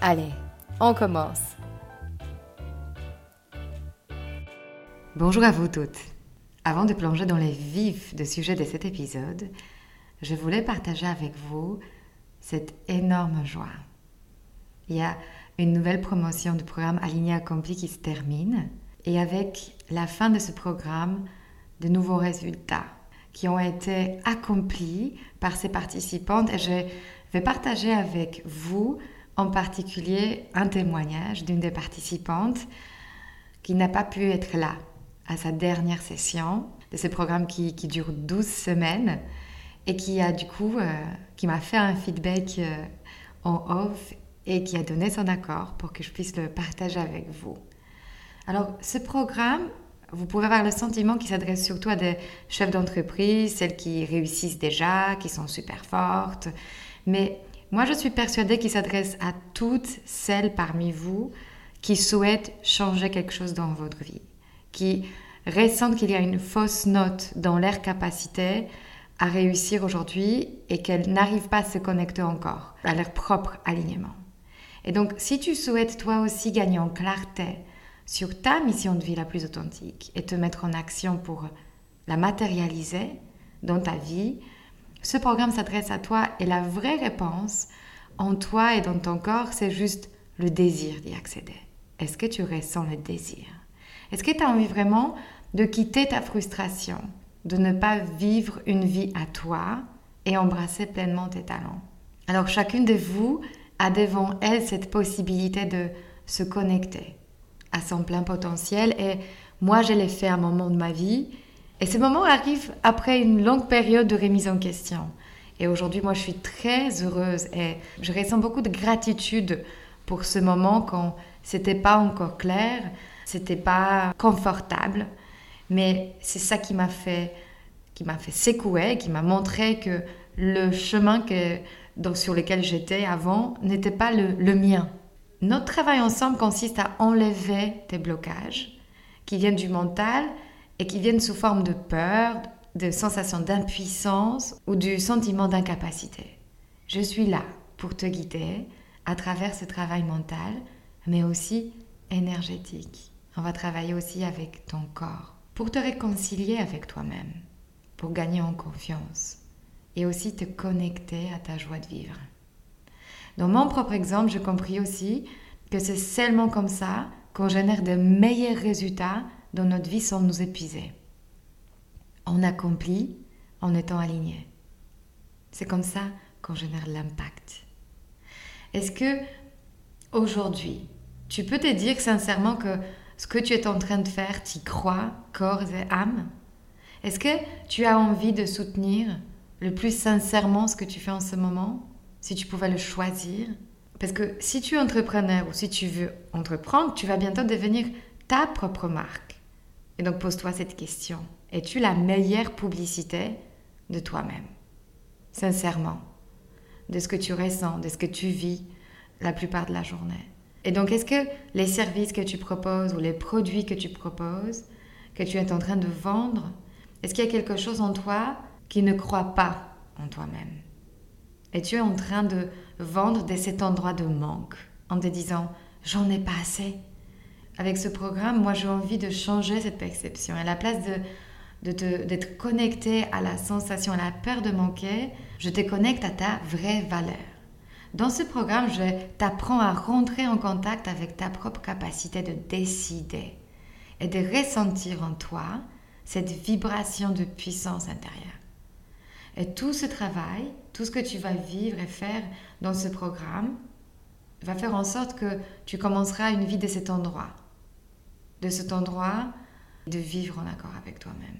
Allez, on commence. Bonjour à vous toutes. Avant de plonger dans les vifs de sujet de cet épisode, je voulais partager avec vous cette énorme joie. Il y a une nouvelle promotion du programme Aligné Accompli qui se termine et avec la fin de ce programme, de nouveaux résultats qui ont été accomplis par ces participantes et je vais partager avec vous en particulier un témoignage d'une des participantes qui n'a pas pu être là à sa dernière session de ce programme qui, dure 12 semaines et qui a du coup, euh, qui m'a fait un feedback euh, en off et qui a donné son accord pour que je puisse le partager avec vous. Alors, ce programme, vous pouvez avoir le sentiment qu'il s'adresse surtout à des chefs d'entreprise, celles qui réussissent déjà, qui sont super fortes, mais moi, je suis persuadée qu'il s'adresse à toutes celles parmi vous qui souhaitent changer quelque chose dans votre vie, qui ressentent qu'il y a une fausse note dans leur capacité à réussir aujourd'hui et qu'elles n'arrivent pas à se connecter encore à leur propre alignement. Et donc, si tu souhaites toi aussi gagner en clarté sur ta mission de vie la plus authentique et te mettre en action pour la matérialiser dans ta vie, ce programme s'adresse à toi et la vraie réponse en toi et dans ton corps, c'est juste le désir d'y accéder. Est-ce que tu ressens le désir? Est-ce que tu as envie vraiment de quitter ta frustration, de ne pas vivre une vie à toi et embrasser pleinement tes talents? Alors chacune de vous a devant elle cette possibilité de se connecter à son plein potentiel et moi je l'ai fait à un moment de ma vie et ce moment arrive après une longue période de remise en question. Et aujourd'hui, moi, je suis très heureuse et je ressens beaucoup de gratitude pour ce moment quand c'était pas encore clair, c'était pas confortable, mais c'est ça qui m'a fait, qui m'a fait secouer, qui m'a montré que le chemin que, sur lequel j'étais avant n'était pas le, le mien. Notre travail ensemble consiste à enlever tes blocages qui viennent du mental et qui viennent sous forme de peur, de sensation d'impuissance ou du sentiment d'incapacité. Je suis là pour te guider à travers ce travail mental, mais aussi énergétique. On va travailler aussi avec ton corps pour te réconcilier avec toi-même, pour gagner en confiance et aussi te connecter à ta joie de vivre. Dans mon propre exemple, j'ai compris aussi que c'est seulement comme ça qu'on génère de meilleurs résultats dans notre vie sans nous épuiser. On accomplit en étant aligné. C'est comme ça qu'on génère l'impact. Est-ce que aujourd'hui, tu peux te dire sincèrement que ce que tu es en train de faire, tu crois, corps et âme? Est-ce que tu as envie de soutenir le plus sincèrement ce que tu fais en ce moment Si tu pouvais le choisir? Parce que si tu es entrepreneur ou si tu veux entreprendre, tu vas bientôt devenir ta propre marque. Et donc pose-toi cette question. Es-tu la meilleure publicité de toi-même? Sincèrement. De ce que tu ressens, de ce que tu vis la plupart de la journée. Et donc est-ce que les services que tu proposes ou les produits que tu proposes, que tu es en train de vendre, est-ce qu'il y a quelque chose en toi qui ne croit pas en toi-même? Et tu es en train de vendre de cet endroit de manque en te disant j'en ai pas assez, avec ce programme, moi j'ai envie de changer cette perception. À la place de, d'être connecté à la sensation, à la peur de manquer, je te connecte à ta vraie valeur. Dans ce programme, je t'apprends à rentrer en contact avec ta propre capacité de décider et de ressentir en toi cette vibration de puissance intérieure. Et tout ce travail, tout ce que tu vas vivre et faire dans ce programme, va faire en sorte que tu commenceras une vie de cet endroit. De cet endroit, de vivre en accord avec toi-même.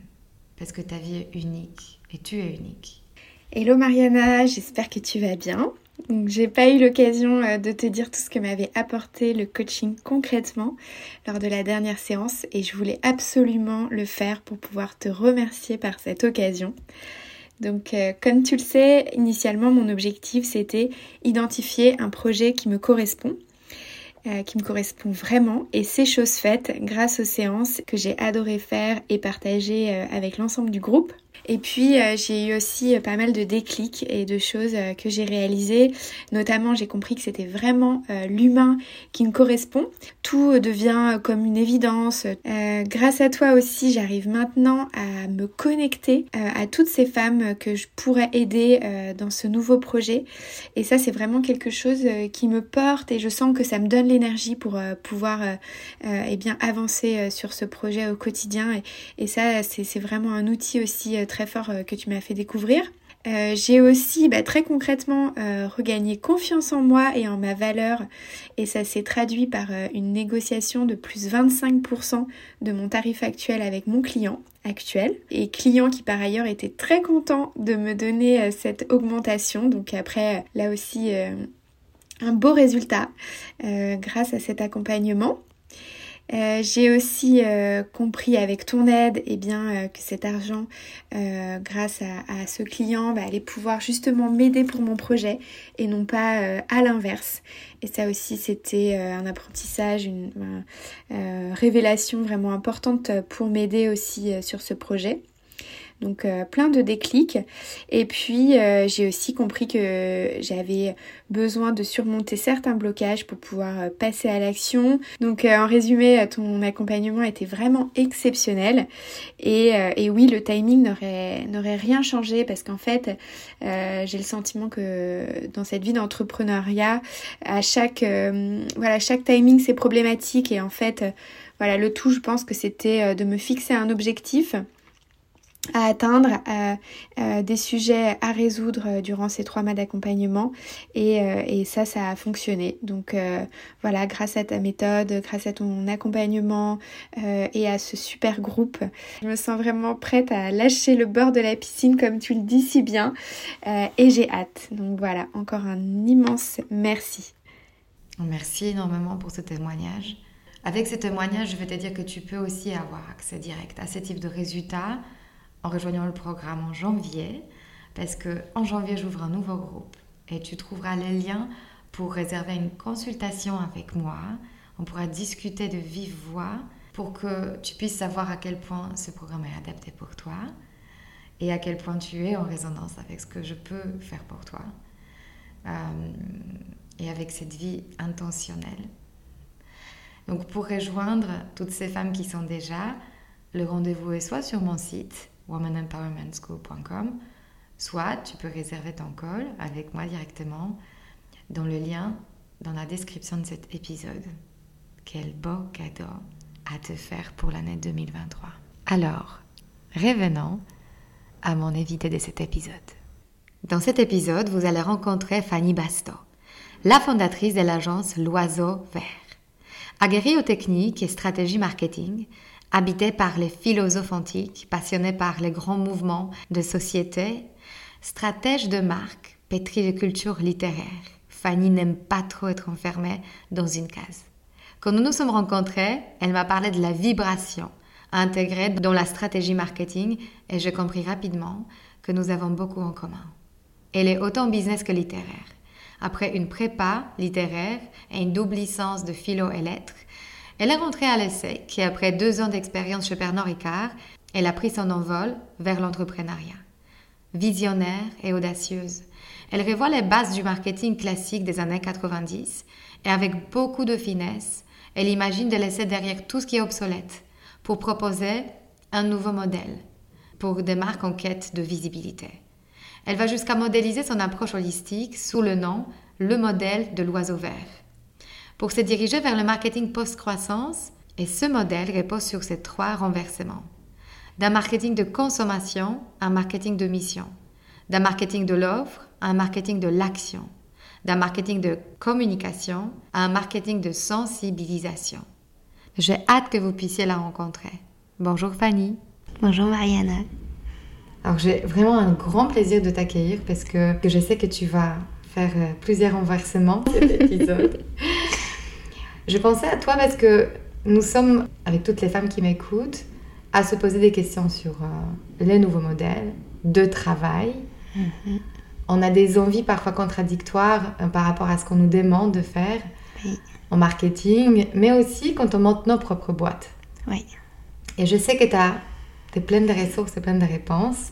Parce que ta vie est unique et tu es unique. Hello Mariana, j'espère que tu vas bien. J'ai pas eu l'occasion euh, de te dire tout ce que m'avait apporté le coaching concrètement lors de la dernière séance et je voulais absolument le faire pour pouvoir te remercier par cette occasion. Donc euh, comme tu le sais, initialement mon objectif c'était identifier un projet qui me correspond, euh, qui me correspond vraiment et c'est chose faite grâce aux séances que j'ai adoré faire et partager euh, avec l'ensemble du groupe. Et puis euh, j'ai eu aussi euh, pas mal de déclics et de choses euh, que j'ai réalisées. Notamment j'ai compris que c'était vraiment l'humain qui me correspond. Tout devient comme une évidence. grâce à toi aussi j'arrive maintenant à me connecter à toutes ces femmes que je pourrais aider dans ce nouveau projet. Et ça c'est vraiment quelque chose qui me porte et je sens que ça me donne l'énergie pour pouvoir eh bien avancer sur ce projet au quotidien. Et, et ça c'est vraiment un outil aussi très fort euh, que tu m'as fait découvrir. Euh, j'ai aussi bah, très concrètement euh, regagné confiance en moi et en ma valeur et ça s'est traduit par une négociation de plus 25% de mon tarif actuel avec mon client actuel et client qui par ailleurs était très content de me donner cette augmentation donc après là aussi un beau résultat grâce à cet accompagnement. Euh, j'ai aussi euh, compris avec ton aide eh bien, euh, que cet argent, grâce à, ce client, va aller pouvoir justement m'aider pour mon projet et non pas à l'inverse. Et ça aussi, c'était un apprentissage, une révélation vraiment importante pour m'aider aussi sur ce projet. Donc euh, plein de déclics. Et puis euh, j'ai aussi compris que j'avais besoin de surmonter certains blocages pour pouvoir euh, passer à l'action. Donc en résumé, ton accompagnement était vraiment exceptionnel. Et, oui, le timing n'aurait, n'aurait rien changé parce qu'en fait, j'ai le sentiment que dans cette vie d'entrepreneuriat, à chaque, voilà, chaque timing c'est problématique. Et en fait, voilà, le tout, je pense que c'était de me fixer un objectif à atteindre, euh, euh, des sujets à résoudre euh, durant ces trois mois d'accompagnement et, et, ça, ça a fonctionné. Donc voilà, grâce à ta méthode, grâce à ton accompagnement et à ce super groupe, je me sens vraiment prête à lâcher le bord de la piscine comme tu le dis si bien et j'ai hâte. Donc voilà, encore un immense merci. Merci énormément pour ce témoignage. Avec ce témoignage, je vais te dire que tu peux aussi avoir accès direct à ce type de résultats en rejoignant le programme en janvier, parce que en janvier, j'ouvre un nouveau groupe et tu trouveras les liens pour réserver une consultation avec moi. On pourra discuter de vive voix pour que tu puisses savoir à quel point ce programme est adapté pour toi et à quel point tu es en résonance avec ce que je peux faire pour toi euh, et avec cette vie intentionnelle. Donc pour rejoindre toutes ces femmes qui sont déjà, le rendez-vous est soit sur mon site womanempowermentschool.com, soit tu peux réserver ton call avec moi directement dans le lien dans la description de cet épisode. Quel beau cadeau à te faire pour l'année 2023. Alors, revenons à mon invité de cet épisode. Dans cet épisode, vous allez rencontrer Fanny Basto, la fondatrice de l'agence L'Oiseau Vert. Aguerrie aux techniques et stratégies marketing, Habitée par les philosophes antiques, passionnée par les grands mouvements de société, stratège de marque, pétrie de culture littéraire, Fanny n'aime pas trop être enfermée dans une case. Quand nous nous sommes rencontrés, elle m'a parlé de la vibration intégrée dans la stratégie marketing et j'ai compris rapidement que nous avons beaucoup en commun. Elle est autant business que littéraire. Après une prépa littéraire et une double licence de philo et lettres, elle est rentrée à l'ESSEC et après deux ans d'expérience chez Pernod Ricard, elle a pris son envol vers l'entrepreneuriat. Visionnaire et audacieuse, elle revoit les bases du marketing classique des années 90 et avec beaucoup de finesse, elle imagine de laisser derrière tout ce qui est obsolète pour proposer un nouveau modèle pour des marques en quête de visibilité. Elle va jusqu'à modéliser son approche holistique sous le nom le modèle de l'oiseau vert. Pour se diriger vers le marketing post-croissance, et ce modèle repose sur ces trois renversements. D'un marketing de consommation à un marketing de mission. D'un marketing de l'offre à un marketing de l'action. D'un marketing de communication à un marketing de sensibilisation. J'ai hâte que vous puissiez la rencontrer. Bonjour Fanny. Bonjour Mariana. Alors j'ai vraiment un grand plaisir de t'accueillir parce que, je sais que tu vas faire euh, plusieurs renversements cet épisode. Je pensais à toi parce que nous sommes, avec toutes les femmes qui m'écoutent, à se poser des questions sur euh, les nouveaux modèles de travail. Mm-hmm. On a des envies parfois contradictoires euh, par rapport à ce qu'on nous demande de faire en marketing, mais aussi quand on monte nos propres boîtes. Oui. Et je sais que tu as es pleine de ressources et pleine de réponses.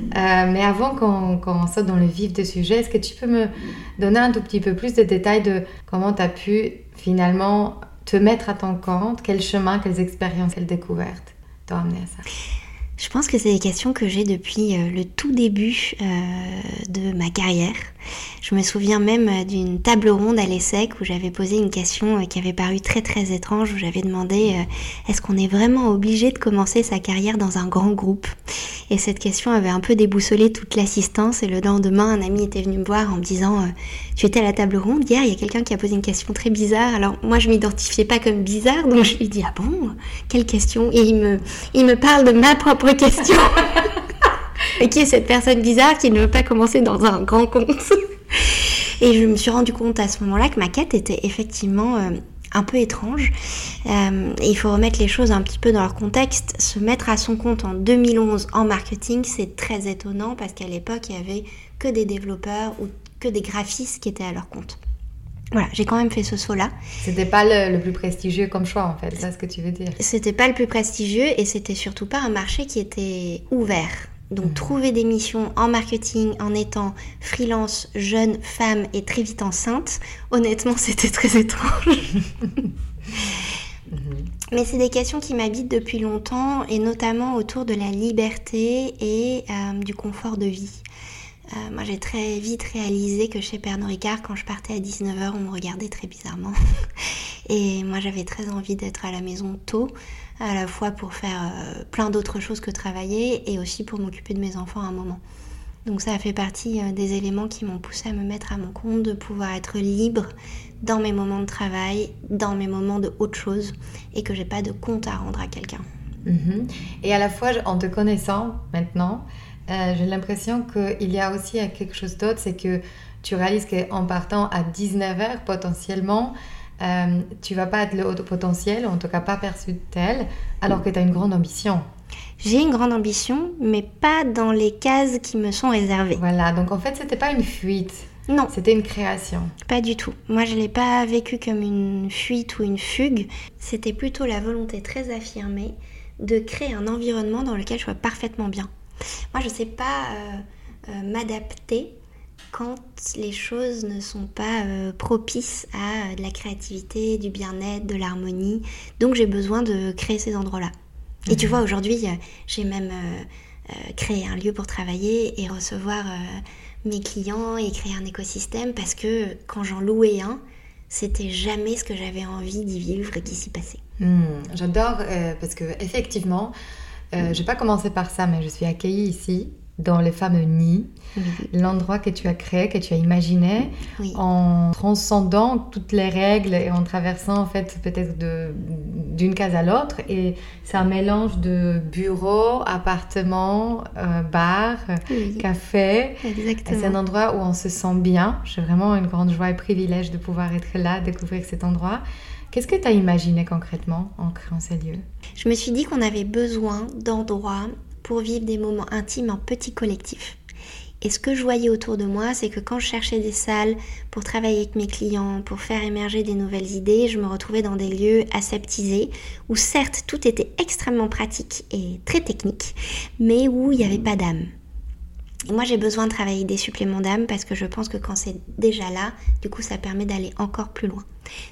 Euh, mais avant qu'on saute dans le vif du sujet, est-ce que tu peux me donner un tout petit peu plus de détails de comment tu as pu finalement te mettre à ton compte? Quel chemin, quelles expériences, quelles découvertes t'ont amené à ça? Je pense que c'est des questions que j'ai depuis euh, le tout début euh, de ma carrière. Je me souviens même euh, d'une table ronde à l'ESSEC où j'avais posé une question qui avait paru très très étrange, où j'avais demandé est-ce qu'on est vraiment obligé de commencer sa carrière dans un grand groupe? Et cette question avait un peu déboussolé toute l'assistance et le lendemain, un ami était venu me voir en me disant tu étais à la table ronde hier, il y a quelqu'un qui a posé une question très bizarre. Alors moi je m'identifiais pas comme bizarre, donc je lui dis ah bon, quelle question? Et il me parle de ma propre question. Qui est cette personne bizarre qui ne veut pas commencer dans un grand compte Et je me suis rendu compte à ce moment-là que ma quête était effectivement euh, un peu étrange. Euh, il faut remettre les choses un petit peu dans leur contexte. Se mettre à son compte en 2011 en marketing, c'est très étonnant parce qu'à l'époque, il y avait que des développeurs ou que des graphistes qui étaient à leur compte. Voilà, j'ai quand même fait ce saut-là. C'était pas le, plus prestigieux comme choix, en fait, c'est ce que tu veux dire. C'était pas le plus prestigieux et c'était surtout pas un marché qui était ouvert. Donc, mhm. trouver des missions en marketing en étant freelance, jeune, femme et très vite enceinte, honnêtement, c'était très étrange. Mhm. Mais c'est des questions qui m'habitent depuis longtemps et notamment autour de la liberté et euh, du confort de vie. Euh, moi, j'ai très vite réalisé que chez Pernod Ricard, quand je partais à 19h, on me regardait très bizarrement. Et moi, j'avais très envie d'être à la maison tôt, à la fois pour faire euh, plein d'autres choses que travailler et aussi pour m'occuper de mes enfants à un moment. Donc ça a fait partie euh, des éléments qui m'ont poussé à me mettre à mon compte, de pouvoir être libre dans mes moments de travail, dans mes moments de autre chose, et que j'ai pas de compte à rendre à quelqu'un. Mhm. Et à la fois, en te connaissant maintenant, euh, j'ai l'impression qu'il y a aussi quelque chose d'autre, c'est que tu réalises qu'en partant à 19h, potentiellement, euh, tu vas pas être le haut potentiel, en tout cas pas perçu de tel, alors que tu as une grande ambition. J'ai une grande ambition, mais pas dans les cases qui me sont réservées. Voilà, donc en fait, c'était pas une fuite. Non. C'était une création. Pas du tout. Moi, je ne l'ai pas vécu comme une fuite ou une fugue. C'était plutôt la volonté très affirmée de créer un environnement dans lequel je sois parfaitement bien. Moi, je ne sais pas euh, euh, m'adapter quand les choses ne sont pas euh, propices à de la créativité, du bien-être, de l'harmonie. Donc j'ai besoin de créer ces endroits-là. Et tu mhm. vois, aujourd'hui, j'ai même créé un lieu pour travailler et recevoir mes clients et créer un écosystème parce que quand j'en louais un, c'était jamais ce que j'avais envie d'y vivre et qui s'y passait. Hmm, j'adore parce que effectivement, euh, je n'ai pas commencé par ça, mais je suis accueillie ici, dans les fameux nids, l'endroit que tu as créé, que tu as imaginé, en transcendant toutes les règles et en traversant en fait peut-être d'une case à l'autre. Et c'est un mélange de bureau, appartement, euh, bar, café. C'est un endroit où on se sent bien. J'ai vraiment une grande joie et privilège de pouvoir être là, découvrir cet endroit. Qu'est-ce que tu as imaginé concrètement en créant ces lieux? Je me suis dit qu'on avait besoin d'endroits pour vivre des moments intimes en petit collectif. Et ce que je voyais autour de moi, c'est que quand je cherchais des salles pour travailler avec mes clients, pour faire émerger des nouvelles idées, je me retrouvais dans des lieux aseptisés où certes tout était extrêmement pratique et très technique, mais où il n'y avait pas d'âme. Moi, j'ai besoin de travailler des suppléments d'âme parce que je pense que quand c'est déjà là, du coup, ça permet d'aller encore plus loin.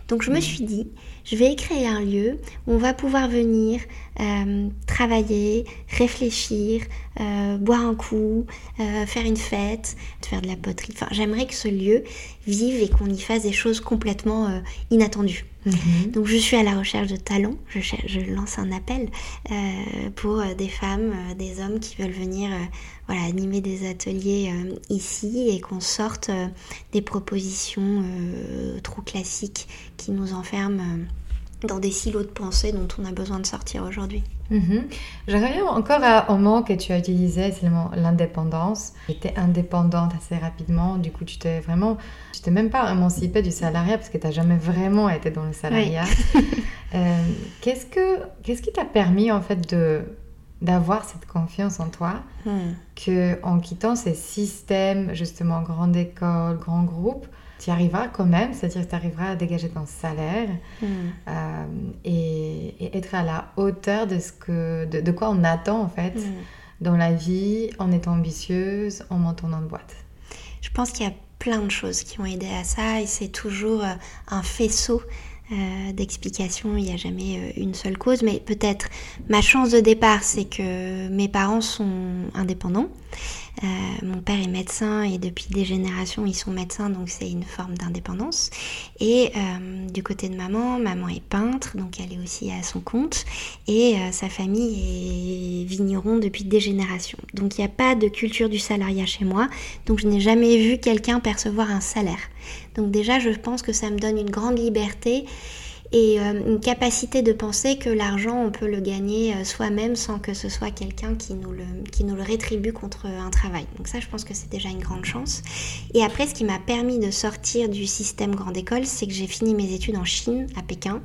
Donc, je me suis dit, je vais créer un lieu où on va pouvoir venir euh, travailler, réfléchir, euh, boire un coup, euh, faire une fête, faire de la poterie. Enfin, j'aimerais que ce lieu vive et qu'on y fasse des choses complètement inattendues. Mhm. Donc je suis à la recherche de talents, je, lance un appel pour des femmes, des hommes qui veulent venir animer des ateliers ici et qu'on sorte des propositions trop classiques qui nous enferment dans des silos de pensée dont on a besoin de sortir aujourd'hui. Mhm. Je reviens encore au mot que tu as utilisé, c'est le mot l'indépendance. Tu étais indépendante assez rapidement, du coup tu t'es vraiment, tu t'es même pas émancipée du salariat parce que tu n'as jamais vraiment été dans le salariat. Euh, qu'est-ce, que, qu'est-ce qui t'a permis en fait de, d'avoir cette confiance en toi hmm. que en quittant ces systèmes justement grande école, grand groupe, tu arriveras quand même, c'est-à-dire que tu arriveras à dégager ton salaire hmm. euh, et, être à la hauteur de, ce que, de, quoi on attend en fait hmm. dans la vie en étant ambitieuse, en montant dans une boîte. Je pense qu'il y a plein de choses qui ont aidé à ça et c'est toujours euh, un faisceau euh, d'explications, il n'y a jamais euh, une seule cause, mais peut-être ma chance de départ, c'est que mes parents sont indépendants. Euh, mon père est médecin et depuis des générations ils sont médecins, donc c'est une forme d'indépendance. Et du côté de maman, maman est peintre, donc elle est aussi à son compte, et sa famille est vigneron depuis des générations. Donc il n'y a pas de culture du salariat chez moi, donc je n'ai jamais vu quelqu'un percevoir un salaire. Donc déjà, je pense que ça me donne une grande liberté et euh, une capacité de penser que l'argent, on peut le gagner euh, soi-même sans que ce soit quelqu'un qui, nous le, qui nous le rétribue contre un travail. Donc ça, je pense que c'est déjà une grande chance. Et après, ce qui m'a permis de sortir du système grande école, c'est que j'ai fini mes études en Chine, à Pékin,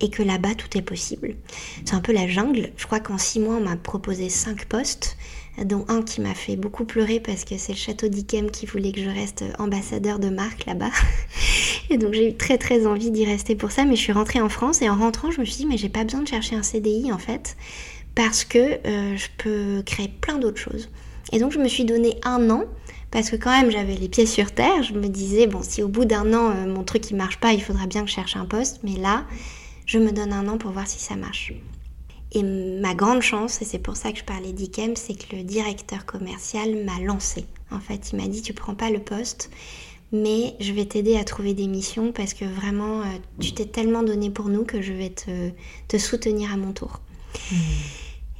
et que là-bas, tout est possible. C'est un peu la jungle. Je crois qu'en six mois, on m'a proposé cinq postes dont un qui m'a fait beaucoup pleurer parce que c'est le château d'Ikem qui voulait que je reste ambassadeur de marque là-bas. Donc j'ai eu très très envie d'y rester pour ça, mais je suis rentrée en France et en rentrant je me suis dit mais j'ai pas besoin de chercher un CDI en fait parce que euh, je peux créer plein d'autres choses. Et donc je me suis donné un an parce que quand même j'avais les pieds sur terre, je me disais bon si au bout d'un an euh, mon truc il marche pas, il faudra bien que je cherche un poste, mais là je me donne un an pour voir si ça marche. Et ma grande chance, et c'est pour ça que je parlais d'IKEM, c'est que le directeur commercial m'a lancé. En fait, il m'a dit tu prends pas le poste, mais je vais t'aider à trouver des missions parce que vraiment, euh, tu t'es tellement donné pour nous que je vais te, te soutenir à mon tour. Mmh.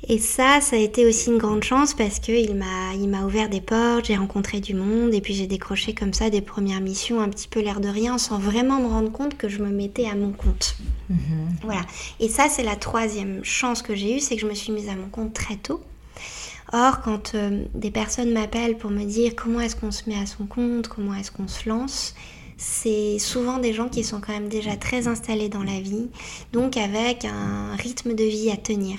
Et ça, ça a été aussi une grande chance parce qu'il m'a, il m'a ouvert des portes, j'ai rencontré du monde et puis j'ai décroché comme ça des premières missions un petit peu l'air de rien sans vraiment me rendre compte que je me mettais à mon compte. Mhm. Voilà. Et ça, c'est la troisième chance que j'ai eue, c'est que je me suis mise à mon compte très tôt. Or, quand euh, des personnes m'appellent pour me dire comment est-ce qu'on se met à son compte, comment est-ce qu'on se lance, c'est souvent des gens qui sont quand même déjà très installés dans la vie, donc avec un rythme de vie à tenir.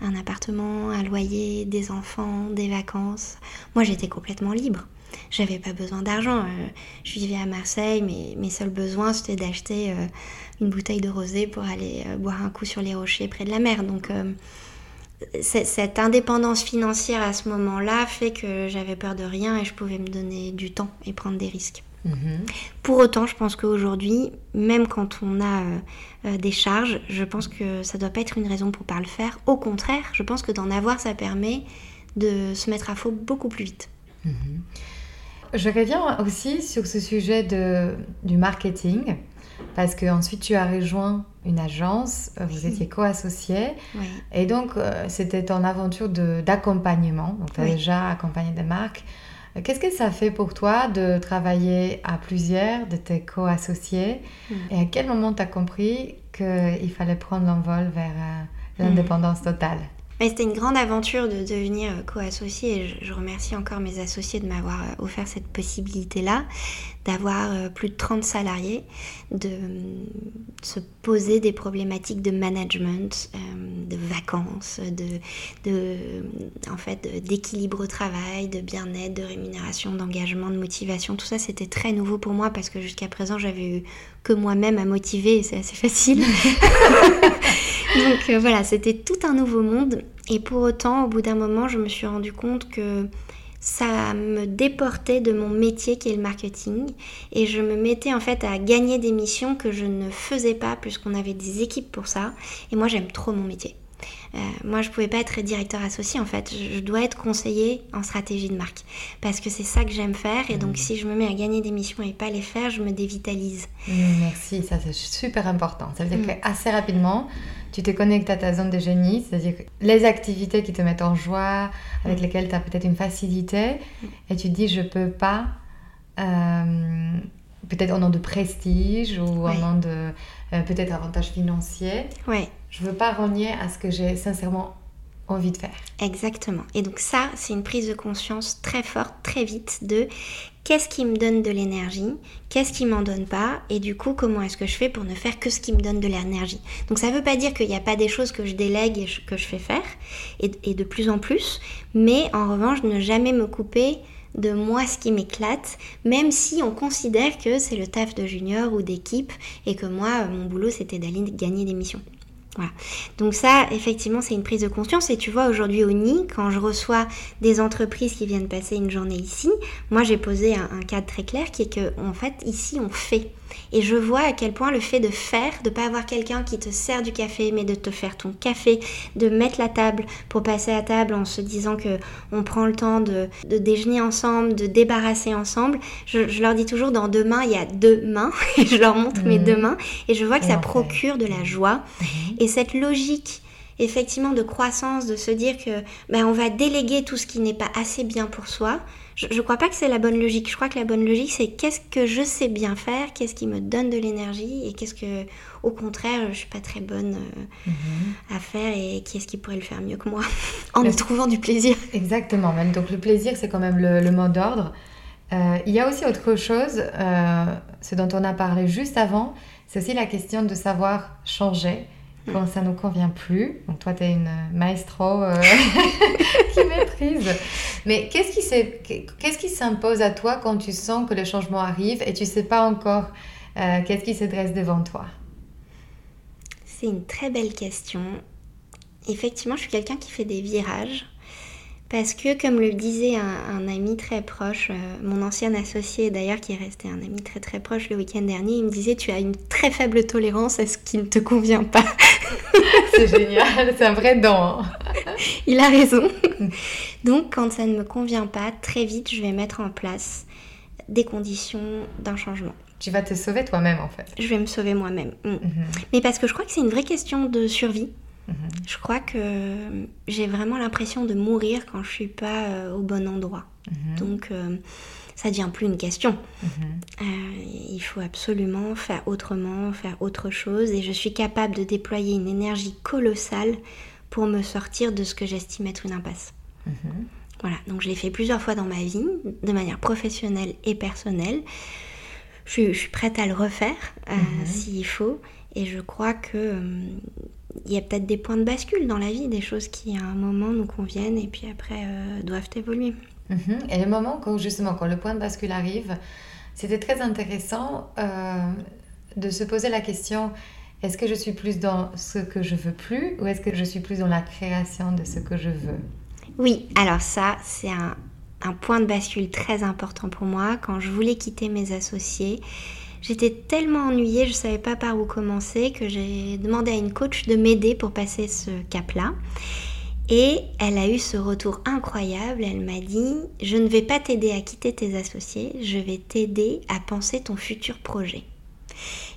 Un appartement, un loyer, des enfants, des vacances. Moi j'étais complètement libre. J'avais pas besoin d'argent. Euh, je vivais à Marseille, mais mes seuls besoins c'était d'acheter euh, une bouteille de rosé pour aller boire un coup sur les rochers près de la mer. Donc cette indépendance financière à ce moment-là fait que j'avais peur de rien et je pouvais me donner du temps et prendre des risques. Mhm. Pour autant, je pense qu'aujourd'hui, même quand on a euh, euh, des charges, je pense que ça ne doit pas être une raison pour ne pas le faire. Au contraire, je pense que d'en avoir, ça permet de se mettre à faux beaucoup plus vite. Mhm. Je reviens aussi sur ce sujet de, du marketing, parce qu'ensuite tu as rejoint une agence, euh, vous étiez co-associés, et donc c'était ton aventure d'accompagnement, donc tu as déjà accompagné des marques. Qu'est-ce que ça fait pour toi de travailler à plusieurs, de tes co-associés? Mm. Et à quel moment tu as compris qu'il fallait prendre l'envol vers euh, l'indépendance totale? C'était une grande aventure de devenir euh, co-associé et je, remercie encore mes associés de m'avoir euh, offert cette possibilité-là, d'avoir euh, plus de 30 salariés, de se poser des problématiques de management, de vacances, de, en fait, d'équilibre au travail, de bien-être, de rémunération, d'engagement, de motivation. Tout ça, c'était très nouveau pour moi parce que jusqu'à présent, j'avais eu que moi-même à motiver et c'est assez facile. Donc voilà, c'était tout un nouveau monde. Et pour autant, au bout d'un moment, je me suis rendu compte que ça me déportait de mon métier qui est le marketing. Et je me mettais en fait à gagner des missions que je ne faisais pas puisqu'on avait des équipes pour ça. Et moi j'aime trop mon métier. Euh, moi, je pouvais pas être directeur associé en fait. Je, dois être conseiller en stratégie de marque parce que c'est ça que j'aime faire. Et donc, mmh. si je me mets à gagner des missions et pas les faire, je me dévitalise. Mmh, merci, ça c'est super important. Ça veut dire mmh. qu'assez rapidement, tu te connectes à ta zone de génie, c'est-à-dire les activités qui te mettent en joie, avec lesquelles tu as peut-être une facilité, et tu te dis je peux pas. Euh, peut-être au nom de prestige ou au nom de euh, peut-être avantage financier. Ouais. Je veux pas renier à ce que j'ai sincèrement envie de faire. Exactement. Et donc ça, c'est une prise de conscience très forte, très vite de qu'est-ce qui me donne de l'énergie, qu'est-ce qui m'en donne pas, et du coup, comment est-ce que je fais pour ne faire que ce qui me donne de l'énergie. Donc ça ne veut pas dire qu'il n'y a pas des choses que je délègue et que je fais faire, et, et de plus en plus, mais en revanche, ne jamais me couper de moi ce qui m'éclate, même si on considère que c'est le taf de junior ou d'équipe et que moi, mon boulot, c'était d'aller gagner des missions. Voilà. Donc ça, effectivement, c'est une prise de conscience. Et tu vois, aujourd'hui au NI, quand je reçois des entreprises qui viennent passer une journée ici, moi j'ai posé un, un cadre très clair qui est que, en fait, ici, on fait. Et je vois à quel point le fait de faire, de pas avoir quelqu'un qui te sert du café, mais de te faire ton café, de mettre la table pour passer à table en se disant que on prend le temps de, déjeuner ensemble, de débarrasser ensemble. Je, leur dis toujours dans deux mains, il y a deux mains, et je leur montre mes mhm. deux mains, et je vois que ça procure de la joie. Mhm. Et cette logique effectivement de croissance, de se dire que ben, on va déléguer tout ce qui n'est pas assez bien pour soi, je ne crois pas que c'est la bonne logique. Je crois que la bonne logique, c'est qu'est-ce que je sais bien faire, qu'est-ce qui me donne de l'énergie et qu'est-ce que, au contraire, je suis pas très bonne euh, mhm. à faire et qui est-ce qui pourrait le faire mieux que moi en me trouvant du plaisir. Exactement. Donc le plaisir, c'est quand même le, mot d'ordre. Euh, il y a aussi autre chose, euh, ce dont on a parlé juste avant, c'est aussi la question de savoir changer quand ça nous convient plus. Donc toi, tu es une maestro euh, qui maîtrise. Mais qu'est-ce qui s'impose à toi quand tu sens que le changement arrive et tu sais pas encore euh, qu'est-ce qui se dresse devant toi? C'est une très belle question. Effectivement, je suis quelqu'un qui fait des virages. Parce que, comme le disait un, ami très proche, euh, mon ancien associé d'ailleurs, qui est resté un ami très très proche le week-end dernier, il me disait Tu as une très faible tolérance à ce qui ne te convient pas. c'est génial, c'est un vrai don. Hein. il a raison. Donc, quand ça ne me convient pas, très vite, je vais mettre en place des conditions d'un changement. Tu vas te sauver toi-même en fait. Je vais me sauver moi-même. Mm. Mhm. Mais parce que je crois que c'est une vraie question de survie. Mhm. Je crois que j'ai vraiment l'impression de mourir quand je suis pas euh, au bon endroit. Mhm. Donc euh, ça devient plus une question. Mhm. Euh, il faut absolument faire autrement, faire autre chose. Et je suis capable de déployer une énergie colossale pour me sortir de ce que j'estime être une impasse. Voilà, donc je l'ai fait plusieurs fois dans ma vie, de manière professionnelle et personnelle. Je, suis prête à le refaire s'il faut. Et je crois que il y a peut-être des points de bascule dans la vie, des choses qui à un moment nous conviennent et puis après euh, doivent évoluer. Mhm. Et le moment quand justement quand le point de bascule arrive, c'était très intéressant euh, de se poser la question est-ce que je suis plus dans ce que je veux plus ou est-ce que je suis plus dans la création de ce que je veux? Oui, alors ça c'est un, un point de bascule très important pour moi quand je voulais quitter mes associés J'étais tellement ennuyée, je ne savais pas par où commencer, que j'ai demandé à une coach de m'aider pour passer ce cap-là. Et elle a eu ce retour incroyable. Elle m'a dit Je ne vais pas t'aider à quitter tes associés, je vais t'aider à penser ton futur projet.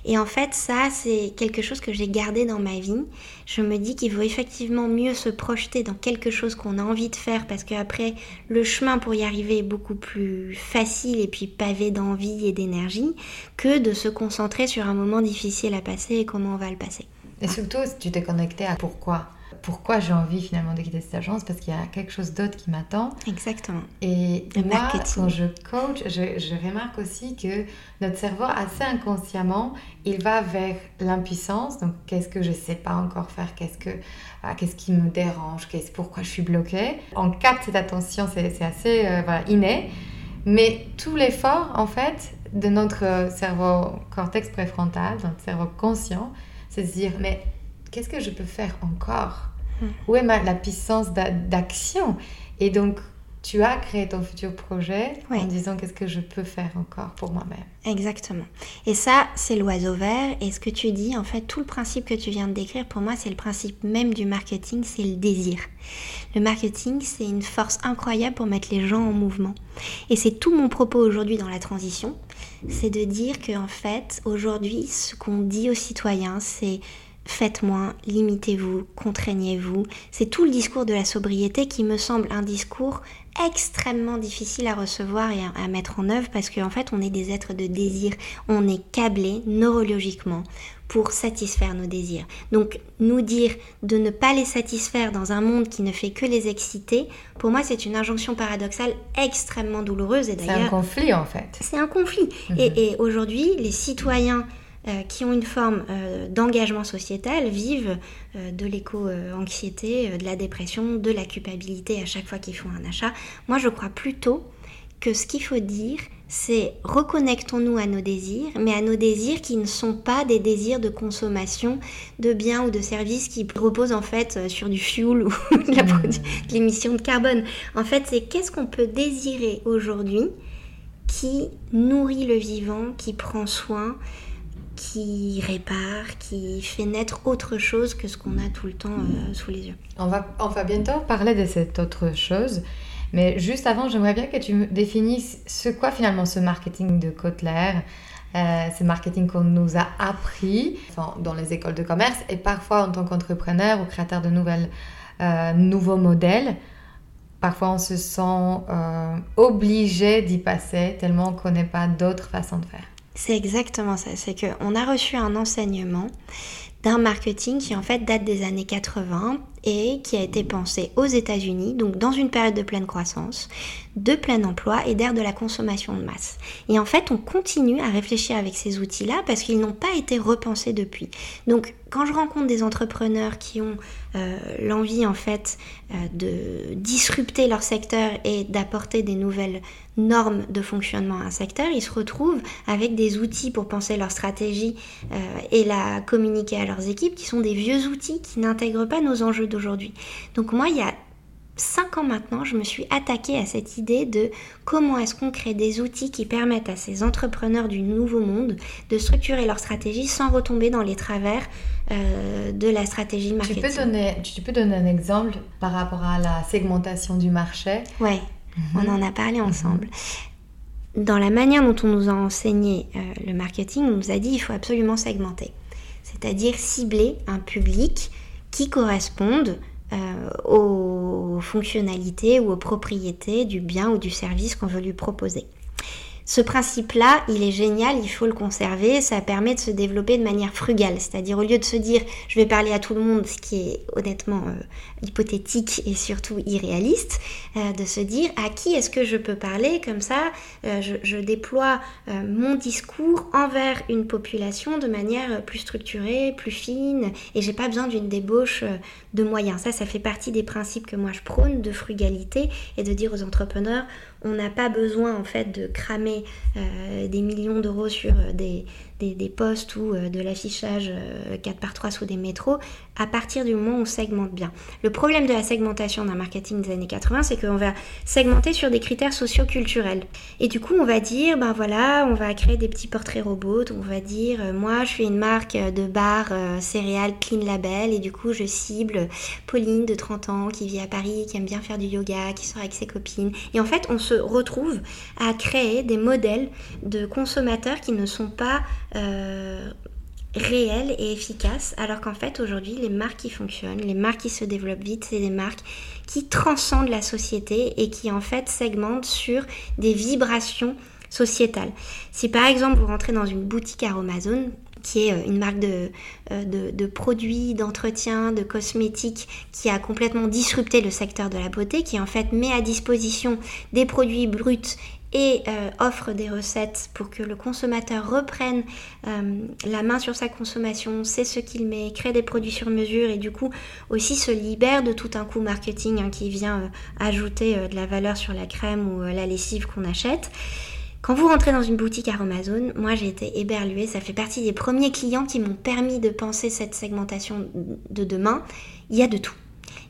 Et en fait, ça, c'est quelque chose que j'ai gardé dans ma vie. Je me dis qu'il vaut effectivement mieux se projeter dans quelque chose qu'on a envie de faire parce qu'après, le chemin pour y arriver est beaucoup plus facile et puis pavé d'envie et d'énergie que de se concentrer sur un moment difficile à passer et comment on va le passer. Et surtout, tu t'es connecté à pourquoi? Pourquoi j'ai envie finalement de quitter cette agence parce qu'il y a quelque chose d'autre qui m'attend. Exactement. Et moi, quand je coach, je, remarque aussi que notre cerveau, assez inconsciemment, il va vers l'impuissance. Donc, qu'est-ce que je ne sais pas encore faire? Qu'est-ce que ah, qu'est-ce qui me dérange? Qu'est-ce pourquoi je suis bloquée? On capte cette attention, c'est assez euh, inné. Mais tout l'effort, en fait, de notre cerveau cortex préfrontal, notre cerveau conscient, c'est de se dire, mais qu'est-ce que je peux faire encore où est ma, la puissance d'action Et donc, tu as créé ton futur projet en disant qu'est-ce que je peux faire encore pour moi-même. Exactement. Et ça, c'est l'oiseau vert. Et ce que tu dis, en fait, tout le principe que tu viens de décrire, pour moi, c'est le principe même du marketing, c'est le désir. Le marketing, c'est une force incroyable pour mettre les gens en mouvement. Et c'est tout mon propos aujourd'hui dans la transition, c'est de dire que en fait, aujourd'hui, ce qu'on dit aux citoyens, c'est faites moins, limitez-vous, contraignez-vous. C'est tout le discours de la sobriété qui me semble un discours extrêmement difficile à recevoir et à, mettre en œuvre parce qu'en fait on est des êtres de désir, on est câblés neurologiquement pour satisfaire nos désirs. Donc nous dire de ne pas les satisfaire dans un monde qui ne fait que les exciter, pour moi c'est une injonction paradoxale extrêmement douloureuse. C'est un conflit en fait. C'est un conflit. Mhm. Et, aujourd'hui les citoyens qui ont une forme euh, d'engagement sociétal vivent euh, de l'éco-anxiété, de la dépression, de la culpabilité à chaque fois qu'ils font un achat. Moi, je crois plutôt que ce qu'il faut dire, c'est reconnectons-nous à nos désirs, mais à nos désirs qui ne sont pas des désirs de consommation de biens ou de services qui reposent en fait sur du fuel ou de mmh. l'émission de carbone. En fait, c'est qu'est-ce qu'on peut désirer aujourd'hui qui nourrit le vivant, qui prend soin, qui répare, qui fait naître autre chose que ce qu'on a tout le temps euh, sous les yeux. On va, bientôt parler de cette autre chose, mais juste avant, j'aimerais bien que tu me définisses ce quoi finalement ce marketing de Kotler, euh, ce marketing qu'on nous a appris dans les écoles de commerce et parfois en tant qu'entrepreneur ou créateur de nouvelles, euh, nouveaux modèles. Parfois, on se sent obligé d'y passer tellement on ne connaît pas d'autres façons de faire. C'est exactement ça. C'est qu'on a reçu un enseignement d'un marketing qui en fait date des années 80 et qui a été pensé aux États-Unis, donc dans une période de pleine croissance, de plein emploi et d'ère de la consommation de masse. Et en fait, on continue à réfléchir avec ces outils-là parce qu'ils n'ont pas été repensés depuis. Donc, quand je rencontre des entrepreneurs qui ont euh, l'envie en fait euh, de disrupter leur secteur et d'apporter des nouvelles normes de fonctionnement à un secteur, ils se retrouvent avec des outils pour penser leur stratégie euh, et la communiquer à leurs équipes qui sont des vieux outils qui n'intègrent pas nos enjeux d'aujourd'hui. Donc moi, il y a cinq ans maintenant, je me suis attaquée à cette idée de comment est-ce qu'on crée des outils qui permettent à ces entrepreneurs du nouveau monde de structurer leur stratégie sans retomber dans les travers euh, de la stratégie marketing. Tu peux, donner, tu peux donner un exemple par rapport à la segmentation du marché? Ouais, on mhm. en a parlé ensemble. Dans la manière dont on nous a enseigné euh, le marketing, on nous a dit il faut absolument segmenter, c'est-à-dire cibler un public qui corresponde euh, aux fonctionnalités ou aux propriétés du bien ou du service qu'on veut lui proposer. Ce principe-là, il est génial, il faut le conserver, ça permet de se développer de manière frugale, c'est-à-dire au lieu de se dire je vais parler à tout le monde, ce qui est honnêtement euh, hypothétique et surtout irréaliste, euh, de se dire à qui est-ce que je peux parler, comme ça euh, je, déploie mon discours envers une population de manière plus structurée, plus fine, et j'ai pas besoin d'une débauche de moyens. Ça, ça fait partie des principes que moi je prône de frugalité et de dire aux entrepreneurs on n'a pas besoin en fait de cramer euh, des millions d'euros sur euh, des, des, postes ou euh, de l'affichage 4 par 3 sous des métros à partir du moment où on segmente bien. Le problème de la segmentation d'un marketing des années 80, c'est qu'on va segmenter sur des critères socio-culturels. Et du coup, on va dire, ben voilà, on va créer des petits portraits robots. On va dire, moi, je suis une marque de bar céréales clean label et du coup, je cible Pauline de 30 ans qui vit à Paris, qui aime bien faire du yoga, qui sort avec ses copines. Et en fait, on se retrouve à créer des modèles de consommateurs qui ne sont pas euh, réels et efficaces, alors qu'en fait aujourd'hui les marques qui fonctionnent, les marques qui se développent vite, c'est des marques qui transcendent la société et qui en fait segmentent sur des vibrations sociétales. Si par exemple vous rentrez dans une boutique Aromazone, qui est euh, une marque de, euh, de, de produits, d'entretien, de cosmétiques, qui a complètement disrupté le secteur de la beauté, qui en fait met à disposition des produits bruts et euh, offre des recettes pour que le consommateur reprenne la main sur sa consommation, sait ce qu'il met, crée des produits sur mesure et du coup aussi se libère de tout un coût marketing hein, qui vient ajouter de la valeur sur la crème ou la lessive qu'on achète. Quand vous rentrez dans une boutique Aromazone, moi j'ai été éberluée, ça fait partie des premiers clients qui m'ont permis de penser cette segmentation de demain. Il y a de tout.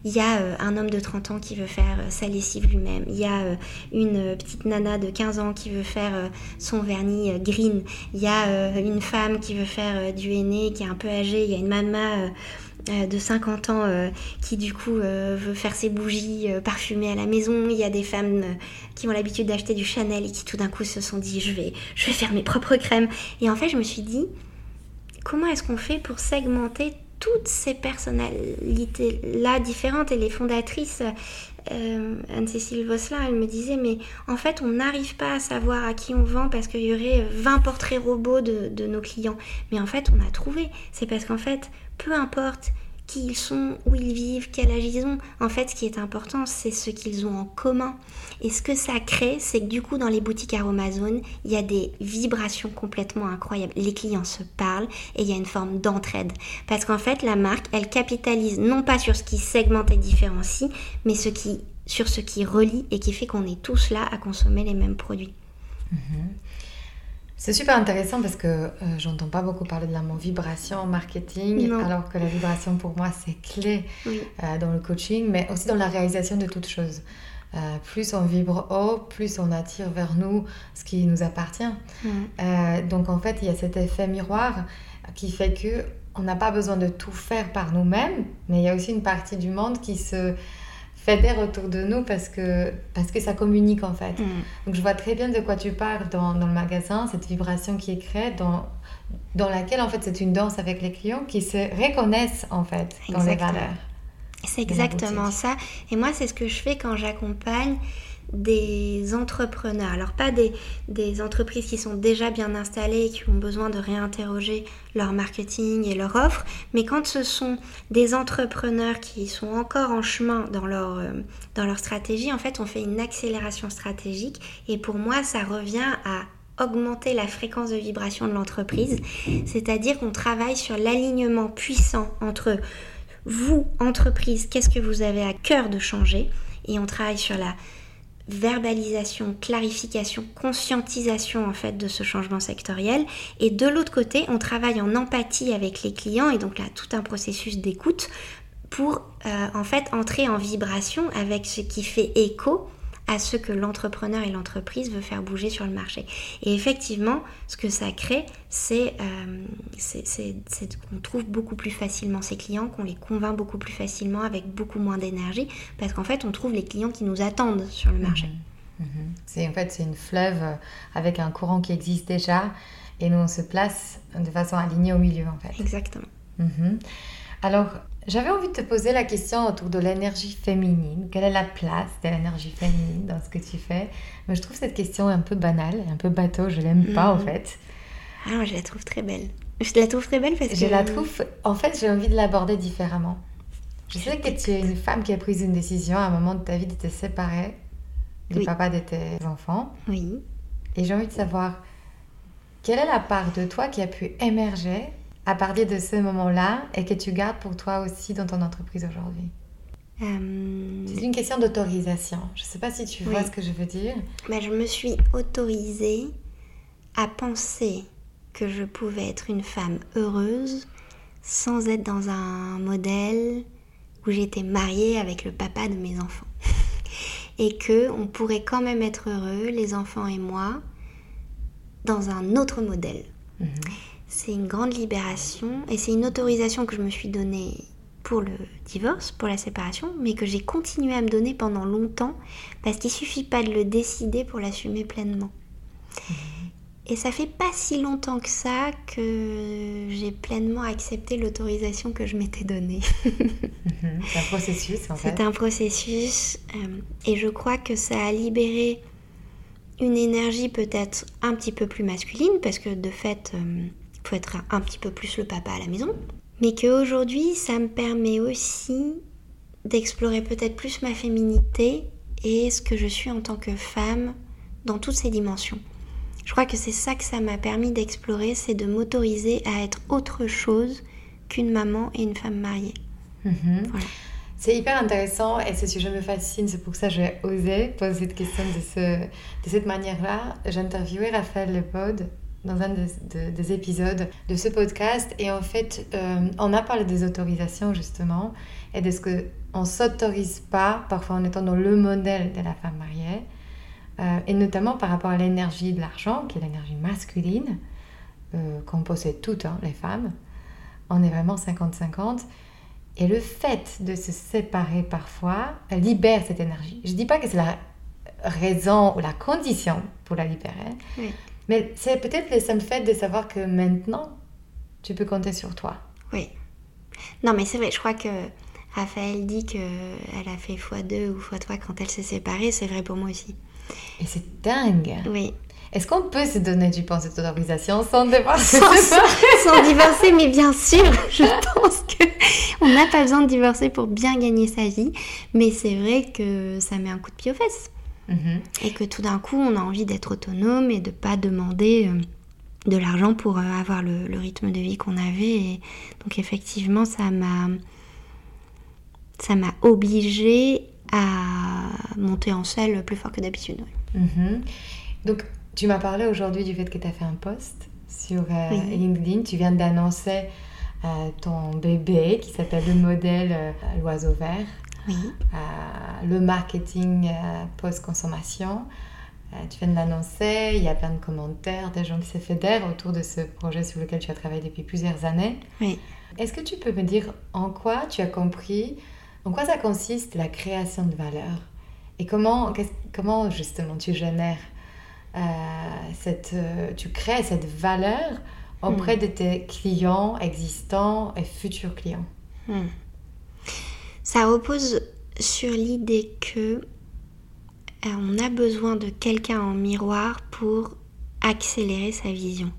Il y a euh, un homme de 30 ans qui veut faire euh, sa lessive lui-même. Il y a euh, une petite nana de 15 ans qui veut faire son vernis green. Il y a une femme qui veut faire du henné, qui est un peu âgée. Il y a une maman de 50 ans qui du coup veut faire ses bougies parfumées à la maison. Il y a des femmes qui ont l'habitude d'acheter du Chanel et qui tout d'un coup se sont dit je vais, je vais faire mes propres crèmes. Et en fait je me suis dit comment est-ce qu'on fait pour segmenter toutes ces personnalités-là différentes et les fondatrices, euh, Anne-Cécile Vosselin, elle me disait, mais en fait, on n'arrive pas à savoir à qui on vend parce qu'il y aurait 20 portraits robots de, de nos clients. Mais en fait, on a trouvé. C'est parce qu'en fait, peu importe qui ils sont, où ils vivent, quel âge ils ont. En fait, ce qui est important, c'est ce qu'ils ont en commun. Et ce que ça crée, c'est que du coup, dans les boutiques Aromazone, il y a des vibrations complètement incroyables. Les clients se parlent et il y a une forme d'entraide. Parce qu'en fait, la marque, elle capitalise non pas sur ce qui segmente et différencie, mais sur ce qui relie et qui fait qu'on est tous là à consommer les mêmes produits. Mhm. C'est super intéressant parce que euh, j'entends pas beaucoup parler de la mot vibration en marketing, alors que la vibration pour moi c'est clé euh, dans le coaching, mais aussi dans la réalisation de toutes choses. Euh, plus on vibre haut, plus on attire vers nous ce qui nous appartient. donc en fait, il y a cet effet miroir qui fait que on n'a pas besoin de tout faire par nous-mêmes, mais il y a aussi une partie du monde qui se fédère autour de nous parce que, parce que ça communique en fait. Mm. Donc je vois très bien de quoi tu parles dans, dans, le magasin, cette vibration qui est créée, dans, dans laquelle en fait c'est une danse avec les clients qui se reconnaissent en fait dans les valeurs. C'est exactement ça. Et moi c'est ce que je fais quand j'accompagne des entrepreneurs. Alors pas des, des, entreprises qui sont déjà bien installées, qui ont besoin de réinterroger leur marketing et leur offre, mais quand ce sont des entrepreneurs qui sont encore en chemin dans leur, euh, dans leur stratégie, en fait on fait une accélération stratégique et pour moi ça revient à augmenter la fréquence de vibration de l'entreprise, c'est-à-dire qu'on travaille sur l'alignement puissant entre vous, entreprise, qu'est-ce que vous avez à cœur de changer, et on travaille sur la verbalisation, clarification, conscientisation en fait de ce changement sectoriel. Et de l'autre côté, on travaille en empathie avec les clients et donc là tout un processus d'écoute pour euh, en fait entrer en vibration avec ce qui fait écho à ce que l'entrepreneur et l'entreprise veut faire bouger sur le marché. Et effectivement, ce que ça crée, c'est euh, qu'on trouve beaucoup plus facilement ses clients, qu'on les convainc beaucoup plus facilement avec beaucoup moins d'énergie, parce qu'en fait, on trouve les clients qui nous attendent sur le marché. Mhm. Mhm. C'est en fait c'est une fleuve avec un courant qui existe déjà, et nous on se place de façon alignée au milieu en fait. Exactement. Mhm. Alors, j'avais envie de te poser la question autour de l'énergie féminine. Quelle est la place de l'énergie féminine dans ce que tu fais? Mais je trouve cette question un peu banale, un peu bateau. Je l'aime pas en mhm. fait. Ah, moi, je la trouve très belle. Je la trouve très belle parce que. Je la trouve. En fait, j'ai envie de l'aborder différemment. Je sais que tu es une femme qui a pris une décision à un moment de ta vie de te séparer du papa de tes enfants. Oui. Et j'ai envie de savoir quelle est la part de toi qui a pu émerger à partir de ce moment-là et que tu gardes pour toi aussi dans ton entreprise aujourd'hui? Euh, C'est une question d'autorisation. Je ne sais pas si tu vois ce que je veux dire. Mais je me suis autorisée à penser que je pouvais être une femme heureuse sans être dans un modèle où j'étais mariée avec le papa de mes enfants. et que on pourrait quand même être heureux, les enfants et moi, dans un autre modèle. Mhm c'est une grande libération et c'est une autorisation que je me suis donnée pour le divorce, pour la séparation, mais que j'ai continué à me donner pendant longtemps parce qu'il suffit pas de le décider pour l'assumer pleinement. Mhm. Et ça fait pas si longtemps que ça que j'ai pleinement accepté l'autorisation que je m'étais donnée. Mhm. C'est un processus en fait. C'est un processus euh, et je crois que ça a libéré une énergie peut-être un petit peu plus masculine parce que de fait euh, faut être un petit peu plus le papa à la maison. Mais qu'aujourd'hui, ça me permet aussi d'explorer peut-être plus ma féminité et ce que je suis en tant que femme dans toutes ses dimensions. Je crois que c'est ça que ça m'a permis d'explorer, c'est de m'autoriser à être autre chose qu'une maman et une femme mariée. Mhm. C'est hyper intéressant et ce sujet me fascine, c'est pour ça que j'ai osé poser cette question de, ce, de cette manière-là. J'ai interviewé Raphaël Lepode dans un des, épisodes de ce podcast. Et en fait, euh, on a parlé des autorisations justement et de ce qu'on ne s'autorise pas, parfois en étant dans le modèle de la femme mariée. Euh, et notamment par rapport à l'énergie de l'argent, qui est l'énergie masculine, euh, qu'on possède toutes, hein, les femmes. On est vraiment 50-50. Et le fait de se séparer parfois libère cette énergie. Je ne dis pas que c'est la raison ou la condition pour la libérer, mais c'est peut-être le simple fait de savoir que maintenant, tu peux compter sur toi. Oui. Non, mais c'est vrai, je crois que Raphaël dit qu'elle a fait x2 ou x3 quand elle s'est séparée, c'est vrai pour moi aussi. Et c'est dingue. Oui. Est-ce qu'on peut se donner, du pense, cette autorisation sans divorcer? Sans, divorcer, mais bien sûr, je pense que on n'a pas besoin de divorcer pour bien gagner sa vie, mais c'est vrai que ça met un coup de pied aux fesses. Mhm. Et que tout d'un coup, on a envie d'être autonome et de pas demander euh, de l'argent pour euh, avoir le, rythme de vie qu'on avait. Et donc effectivement, ça m'a ça m'a obligée à monter en selle plus fort que d'habitude. Mhm. Donc tu m'as parlé aujourd'hui du fait que tu as fait un post sur euh, LinkedIn. Tu viens d'annoncer ton bébé qui s'appelle le modèle l'oiseau vert. Oui. Euh, le marketing euh, post-consommation. Euh, tu viens de l'annoncer, il y a plein de commentaires, des gens qui se fédèrent autour de ce projet sur lequel tu as travaillé depuis plusieurs années. Oui. Est-ce que tu peux me dire en quoi tu as compris, en quoi ça consiste la création de valeur? Et comment, comment justement tu génères cette, tu crées cette valeur auprès hmm. de tes clients existants et futurs clients? Hmm. Ça repose sur l'idée que euh, on a besoin de quelqu'un en miroir pour accélérer sa vision.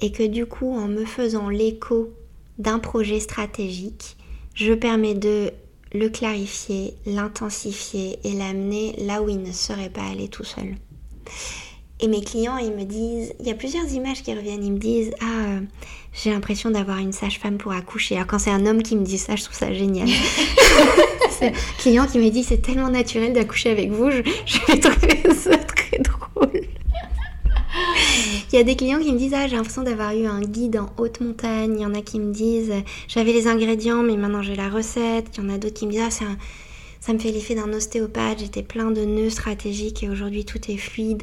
Et que du coup, en me faisant l'écho d'un projet stratégique, je permets de le clarifier, l'intensifier et l'amener là où il ne serait pas allé tout seul. Et mes clients, ils me disent, il y a plusieurs images qui reviennent, ils me disent, ah, euh, j'ai l'impression d'avoir une sage-femme pour accoucher. Alors quand c'est un homme qui me dit ça, je trouve ça génial. c'est un client qui me dit, c'est tellement naturel d'accoucher avec vous, je, je vais trouver ça très drôle. Il y a des clients qui me disent Ah, j'ai l'impression d'avoir eu un guide en haute montagne. Il y en a qui me disent J'avais les ingrédients, mais maintenant j'ai la recette. Il y en a d'autres qui me disent Ah, ça me fait l'effet d'un ostéopathe. J'étais plein de nœuds stratégiques et aujourd'hui tout est fluide.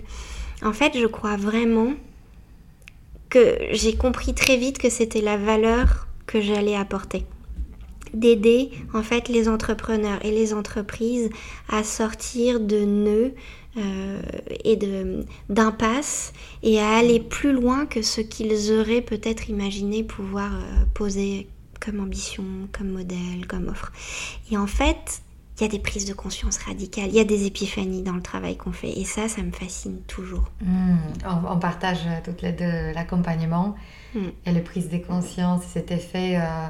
En fait, je crois vraiment que j'ai compris très vite que c'était la valeur que j'allais apporter. D'aider en fait les entrepreneurs et les entreprises à sortir de nœuds euh, et d'impasses et à aller plus loin que ce qu'ils auraient peut-être imaginé pouvoir euh, poser comme ambition, comme modèle, comme offre. Et en fait, il y a des prises de conscience radicales, il y a des épiphanies dans le travail qu'on fait. Et ça, ça me fascine toujours. Hmm. On, partage toutes les deux l'accompagnement hmm. et les prises de conscience, cet effet euh,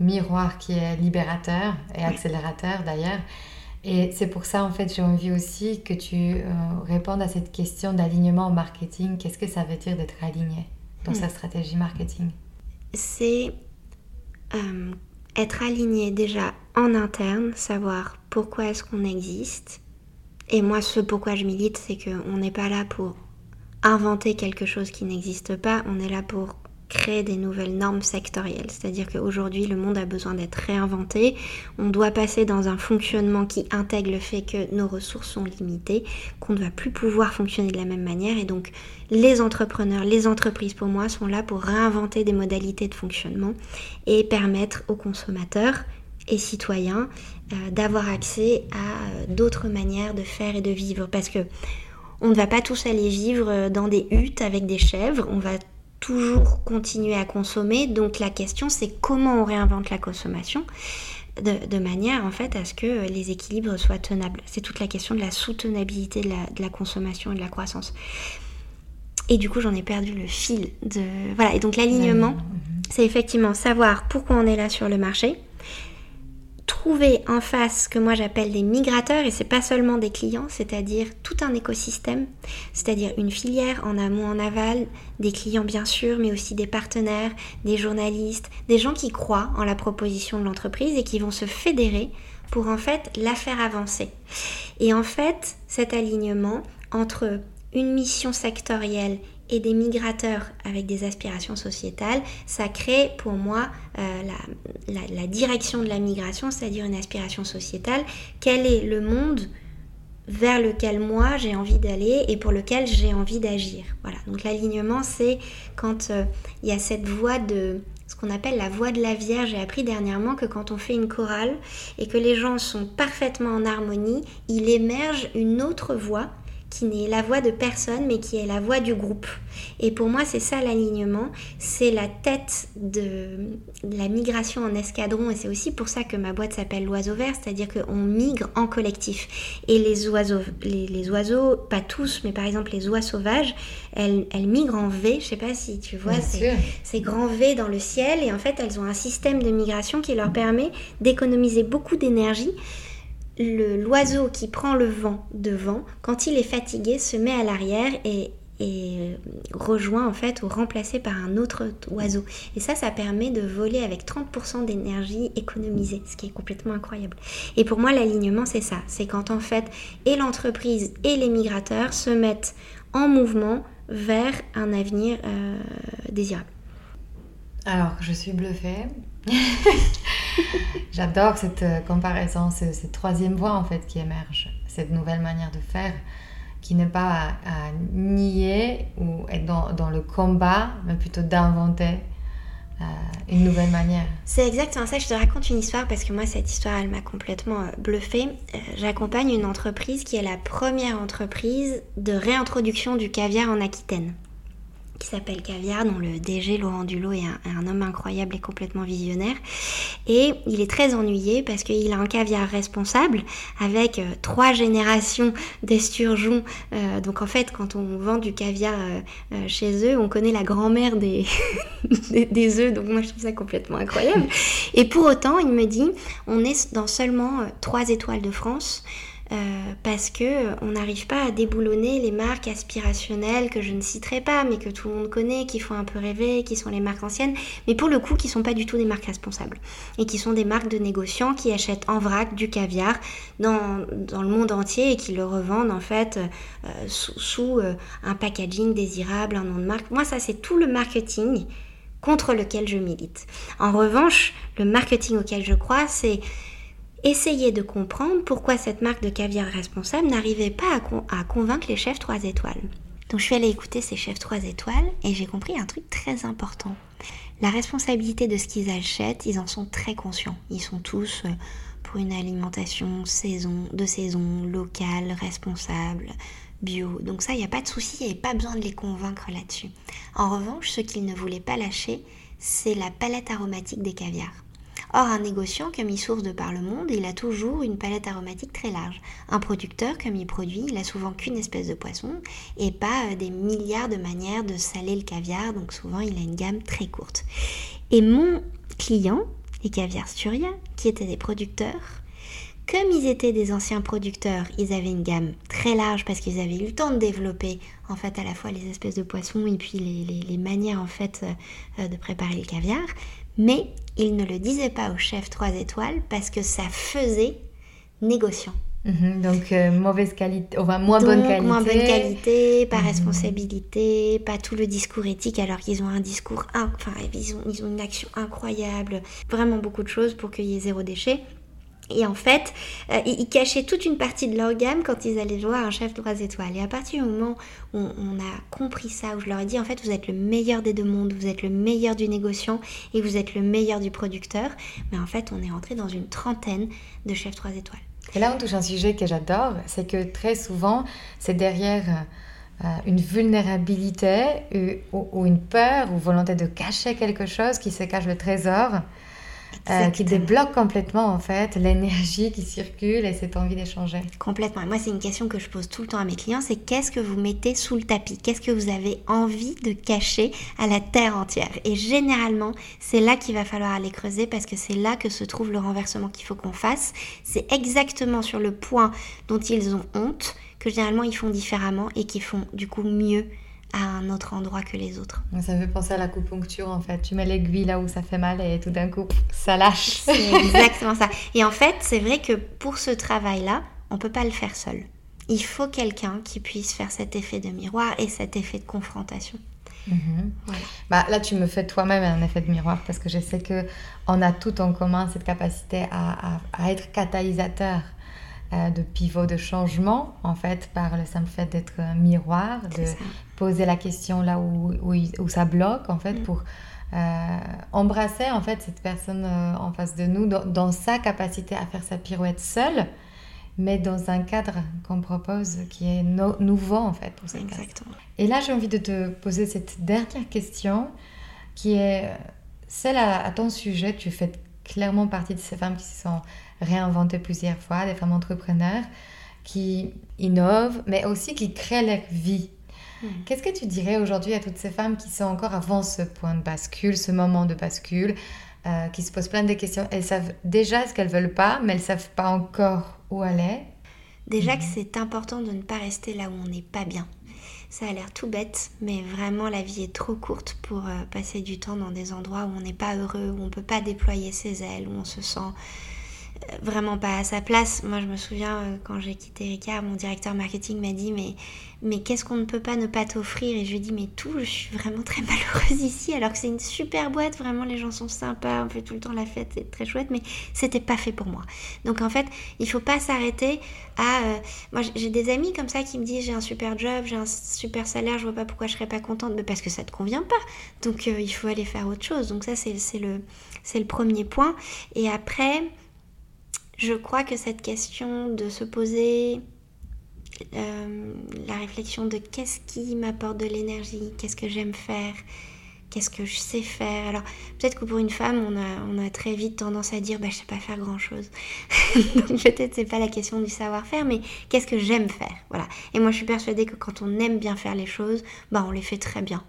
miroir qui est libérateur et accélérateur d'ailleurs. Et c'est pour ça, en fait, j'ai envie aussi que tu euh, répondes à cette question d'alignement au marketing. Qu'est-ce que ça veut dire d'être aligné dans hmm. sa stratégie marketing? C'est euh, être aligné déjà en interne, savoir pourquoi est-ce qu'on existe. Et moi, ce pourquoi je milite, c'est qu'on n'est pas là pour inventer quelque chose qui n'existe pas, on est là pour créer des nouvelles normes sectorielles. C'est-à-dire qu'aujourd'hui, le monde a besoin d'être réinventé. On doit passer dans un fonctionnement qui intègre le fait que nos ressources sont limitées, qu'on ne va plus pouvoir fonctionner de la même manière. Et donc, les entrepreneurs, les entreprises, pour moi, sont là pour réinventer des modalités de fonctionnement et permettre aux consommateurs et citoyens euh, d'avoir accès à euh, d'autres manières de faire et de vivre. Parce que on ne va pas tous aller vivre dans des huttes avec des chèvres, on va toujours continuer à consommer. Donc la question c'est comment on réinvente la consommation de, manière en fait à ce que les équilibres soient tenables. C'est toute la question de la soutenabilité de la, consommation et de la croissance. Et du coup j'en ai perdu le fil de... Voilà, et donc l'alignement, c'est effectivement savoir pourquoi on est là sur le marché, trouver en face ce que moi j'appelle des migrateurs, et c'est pas seulement des clients, c'est-à-dire tout un écosystème, c'est-à-dire une filière en amont, en aval, des clients bien sûr, mais aussi des partenaires, des journalistes, des gens qui croient en la proposition de l'entreprise et qui vont se fédérer pour en fait la faire avancer. Et en fait, cet alignement entre une mission sectorielle et des migrateurs avec des aspirations sociétales, ça crée pour moi euh, la, direction de la migration, c'est-à-dire une aspiration sociétale. Quel est le monde vers lequel moi j'ai envie d'aller et pour lequel j'ai envie d'agir? Voilà, donc l'alignement c'est quand euh, il y a cette voie de ce qu'on appelle la voie de la Vierge. J'ai appris dernièrement que quand on fait une chorale et que les gens sont parfaitement en harmonie, il émerge une autre voix qui n'est la voix de personne, mais qui est la voix du groupe. Et pour moi, c'est ça l'alignement, c'est la tête de, la migration en escadron, et c'est aussi pour ça que ma boîte s'appelle l'oiseau vert, c'est-à-dire qu'on migre en collectif. Et les oiseaux, les, oiseaux, pas tous, mais par exemple les oies sauvages, elles, elles migrent en V, je sais pas si tu vois, ces grands V dans le ciel, et en fait, elles ont un système de migration qui leur permet d'économiser beaucoup d'énergie l'oiseau qui prend le vent devant, quand il est fatigué, se met à l'arrière et, et rejoint en fait ou remplacé par un autre oiseau. Et ça, ça permet de voler avec 30% d'énergie économisée, ce qui est complètement incroyable. Et pour moi, l'alignement, c'est ça. C'est quand en fait, et l'entreprise et les migrateurs se mettent en mouvement vers un avenir euh, désirable. Alors, je suis bluffée. J'adore cette euh, comparaison, cette troisième voie en fait qui émerge, cette nouvelle manière de faire qui n'est pas à, nier ou être dans, le combat, mais plutôt d'inventer euh, une nouvelle manière. C'est exactement ça. Je te raconte une histoire parce que moi, cette histoire, elle m'a complètement euh, bluffée. J'accompagne une entreprise qui est la première entreprise de réintroduction du caviar en Aquitaine qui s'appelle Caviar, dont le DG Laurent Dulot est un, homme incroyable et complètement visionnaire. Et il est très ennuyé parce qu'il a un caviar responsable avec euh, trois générations d'esturgeons. Euh, donc en fait, quand on vend du caviar euh, chez eux, on connaît la grand-mère des, des, des œufs. Donc moi, je trouve ça complètement incroyable. Et pour autant, il me dit, on est dans seulement trois étoiles de France. Euh, parce que euh, on n'arrive pas à déboulonner les marques aspirationnelles que je ne citerai pas, mais que tout le monde connaît, qui font un peu rêver, qui sont les marques anciennes, mais pour le coup qui sont pas du tout des marques responsables et qui sont des marques de négociants qui achètent en vrac du caviar dans, le monde entier et qui le revendent en fait euh, sous, un packaging désirable, un nom de marque. Moi ça c'est tout le marketing contre lequel je milite. En revanche, le marketing auquel je crois, c'est Essayez de comprendre pourquoi cette marque de caviar responsable n'arrivait pas à, convaincre les chefs 3 étoiles. Donc je suis allée écouter ces chefs 3 étoiles et j'ai compris un truc très important. La responsabilité de ce qu'ils achètent, ils en sont très conscients. Ils sont tous euh, pour une alimentation saison, de saison, locale, responsable, bio. Donc ça, il n'y a pas de souci, il n'y avait pas besoin de les convaincre là-dessus. En revanche, ce qu'ils ne voulaient pas lâcher, c'est la palette aromatique des caviars. Or, un négociant, comme il source de par le monde, il a toujours une palette aromatique très large. Un producteur, comme il produit, il a souvent qu'une espèce de poisson et pas euh, des milliards de manières de saler le caviar, donc souvent il a une gamme très courte. Et mon client, les caviars Sturia, qui étaient des producteurs, comme ils étaient des anciens producteurs, ils avaient une gamme très large parce qu'ils avaient eu le temps de développer en fait à la fois les espèces de poissons et puis les, manières en fait euh, de préparer le caviar. Mais il ne le disait pas au chef 3 étoiles parce que ça faisait négociant. Mhm, donc euh, mauvaise qualité, enfin moins bonne qualité. Moins bonne qualité, pas mhm. responsabilité, pas tout le discours éthique alors qu'ils ont un discours, enfin ils ont, ils ont une action incroyable, vraiment beaucoup de choses pour qu'il y ait zéro déchet. Et en fait, euh, ils cachaient toute une partie de leur gamme quand ils allaient voir un chef 3 étoiles. Et à partir du moment où on a compris ça, où je leur ai dit en fait vous êtes le meilleur des deux mondes, vous êtes le meilleur du négociant et vous êtes le meilleur du producteur, mais en fait on est rentré dans une trentaine de chefs 3 étoiles. Et là on touche un sujet que j'adore, c'est que très souvent c'est derrière euh, une vulnérabilité ou, ou, une peur ou volonté de cacher quelque chose qui se cache le trésor. Euh, qui débloque complètement en fait l'énergie qui circule et cette envie d'échanger. Complètement. moi, c'est une question que je pose tout le temps à mes clients, c'est qu'est-ce que vous mettez sous le tapis? Qu'est-ce que vous avez envie de cacher à la terre entière? Et généralement, c'est là qu'il va falloir aller creuser parce que c'est là que se trouve le renversement qu'il faut qu'on fasse. C'est exactement sur le point dont ils ont honte que généralement ils font différemment et qui font du coup mieux à un autre endroit que les autres. Ça me fait penser à l'acupuncture en fait. Tu mets l'aiguille là où ça fait mal et tout d'un coup, ça lâche. C'est exactement ça. Et en fait, c'est vrai que pour ce travail-là, on peut pas le faire seul. il faut quelqu'un qui puisse faire cet effet de miroir et cet effet de confrontation. Mhm. Bah, là, tu me fais toi-même un effet de miroir parce que je sais que on a tout en commun cette capacité à, à, être catalyseur de pivot de changement, en fait, par le simple fait d'être un miroir, de poser la question là où, où, où, ça bloque, en fait, mm. pour euh, embrasser, en fait, cette personne euh, en face de nous dans, dans, sa capacité à faire sa pirouette seule mais dans un cadre qu'on propose qui est nouveau en fait. Pour Exactement. Et là, j'ai envie de te poser cette dernière question qui est celle à, ton sujet. Tu fais clairement partie de ces femmes qui se sont réinventées plusieurs fois, des femmes entrepreneurs qui innovent, mais aussi qui créent leur vie. Hmm. Qu'est-ce que tu dirais aujourd'hui à toutes ces femmes qui sont encore avant ce point de bascule, ce moment de bascule, euh, qui se posent plein de questions? Elles savent déjà ce qu'elles veulent pas, mais elles savent pas encore où aller. Déjà que mhm. c'est important de ne pas rester là où on n'est pas bien. Ça a l'air tout bête, mais vraiment la vie est trop courte pour euh, passer du temps dans des endroits où on n'est pas heureux, où on ne peut pas déployer ses ailes, où on se sent vraiment pas à sa place. Moi, je me souviens euh, quand j'ai quitté Ricard, mon directeur marketing m'a dit mais, mais qu'est-ce qu'on ne peut pas ne pas t'offrir? Et je lui ai dit mais tout, je suis vraiment très malheureuse ici, alors que c'est une super boîte, vraiment les gens sont sympas, on fait tout le temps la fête, c'est très chouette, mais c'était pas fait pour moi. Donc en fait, il faut pas s'arrêter à. Euh, moi, j'ai des amis comme ça qui me disent j'ai un super job, j'ai un super salaire, je vois pas pourquoi je serais pas contente, mais parce que ça te convient pas. Donc euh, il faut aller faire autre chose. Donc ça, c'est le, le premier point. Et après je crois que cette question de se poser euh, la réflexion de qu'est-ce qui m'apporte de l'énergie, qu'est-ce que j'aime faire, qu'est-ce que je sais faire. Alors peut-être que pour une femme, on a, très vite tendance à dire bah, je sais pas faire grand-chose. Donc peut-être c'est pas la question du savoir-faire, mais qu'est-ce que j'aime faire. Voilà. Et moi je suis persuadée que quand on aime bien faire les choses, bah, on les fait très bien.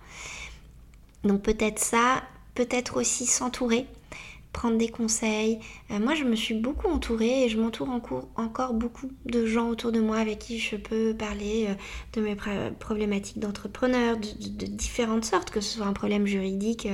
Donc peut-être ça, peut-être aussi s'entourer prendre des conseils. Euh, moi, je me suis beaucoup entourée et je m'entoure encore beaucoup de gens autour de moi avec qui je peux parler euh, de mes problématiques d'entrepreneur, de, différentes sortes, que ce soit un problème juridique.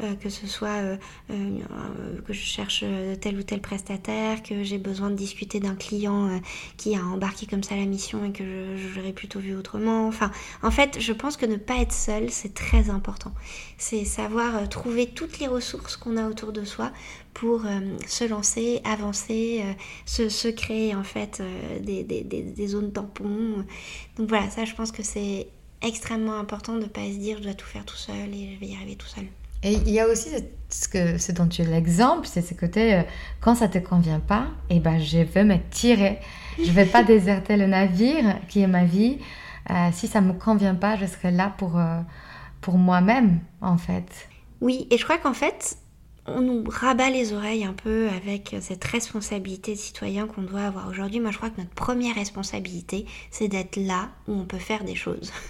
Euh, que ce soit euh, euh, que je cherche tel ou tel prestataire, que j'ai besoin de discuter d'un client qui a embarqué comme ça la mission et que j'aurais plutôt vu autrement. Enfin, en fait, je pense que ne pas être seul, c'est très important. C'est savoir trouver toutes les ressources qu'on a autour de soi pour se lancer, avancer, se, créer en fait des, des, zones tampons. Donc voilà, ça je pense que c'est extrêmement important de ne pas se dire je dois tout faire tout seul et je vais y arriver tout seul. Et il y a aussi ce, que, ce dont tu es l'exemple, c'est ce côté, euh, quand ça te convient pas, eh ben, je veux me tirer. Je vais pas déserter le navire qui est ma vie. Euh, si ça me convient pas, je serai là pour, euh, pour moi-même, en fait. Oui, et je crois qu'en fait, on nous rabat les oreilles un peu avec cette responsabilité de citoyen qu'on doit avoir aujourd'hui. Moi, je crois que notre première responsabilité, c'est d'être là où on peut faire des choses.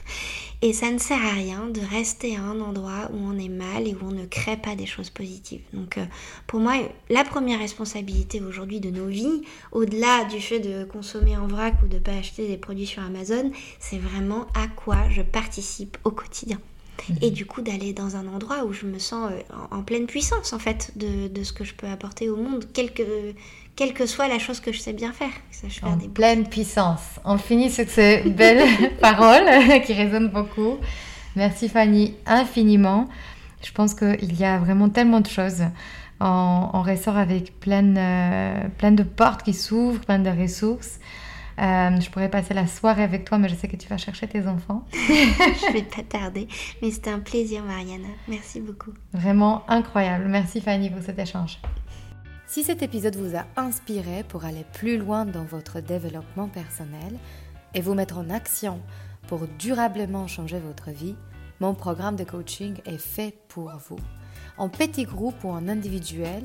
Et ça ne sert à rien de rester à un endroit où on est mal et où on ne crée pas des choses positives. Donc, euh, pour moi, la première responsabilité aujourd'hui de nos vies, au-delà du fait de consommer en vrac ou de ne pas acheter des produits sur Amazon, c'est vraiment à quoi je participe au quotidien. Et du coup d'aller dans un endroit où je me sens euh, en, pleine puissance en fait de, de, ce que je peux apporter au monde, quelle que, quelle que soit la chose que je sais bien faire. en pleine puissance. On finit sur ces belles paroles qui résonnent beaucoup. Merci Fanny infiniment. Je pense qu'il y a vraiment tellement de choses. On, on ressort avec plein, euh, plein de portes qui s'ouvrent, plein de ressources. Euh, je pourrais passer la soirée avec toi, mais je sais que tu vas chercher tes enfants. je vais pas tarder, mais c'était un plaisir, Mariana. Merci beaucoup. Vraiment incroyable. Merci Fanny pour cet échange. Si cet épisode vous a inspiré pour aller plus loin dans votre développement personnel et vous mettre en action pour durablement changer votre vie, mon programme de coaching est fait pour vous. En petit groupe ou en individuel,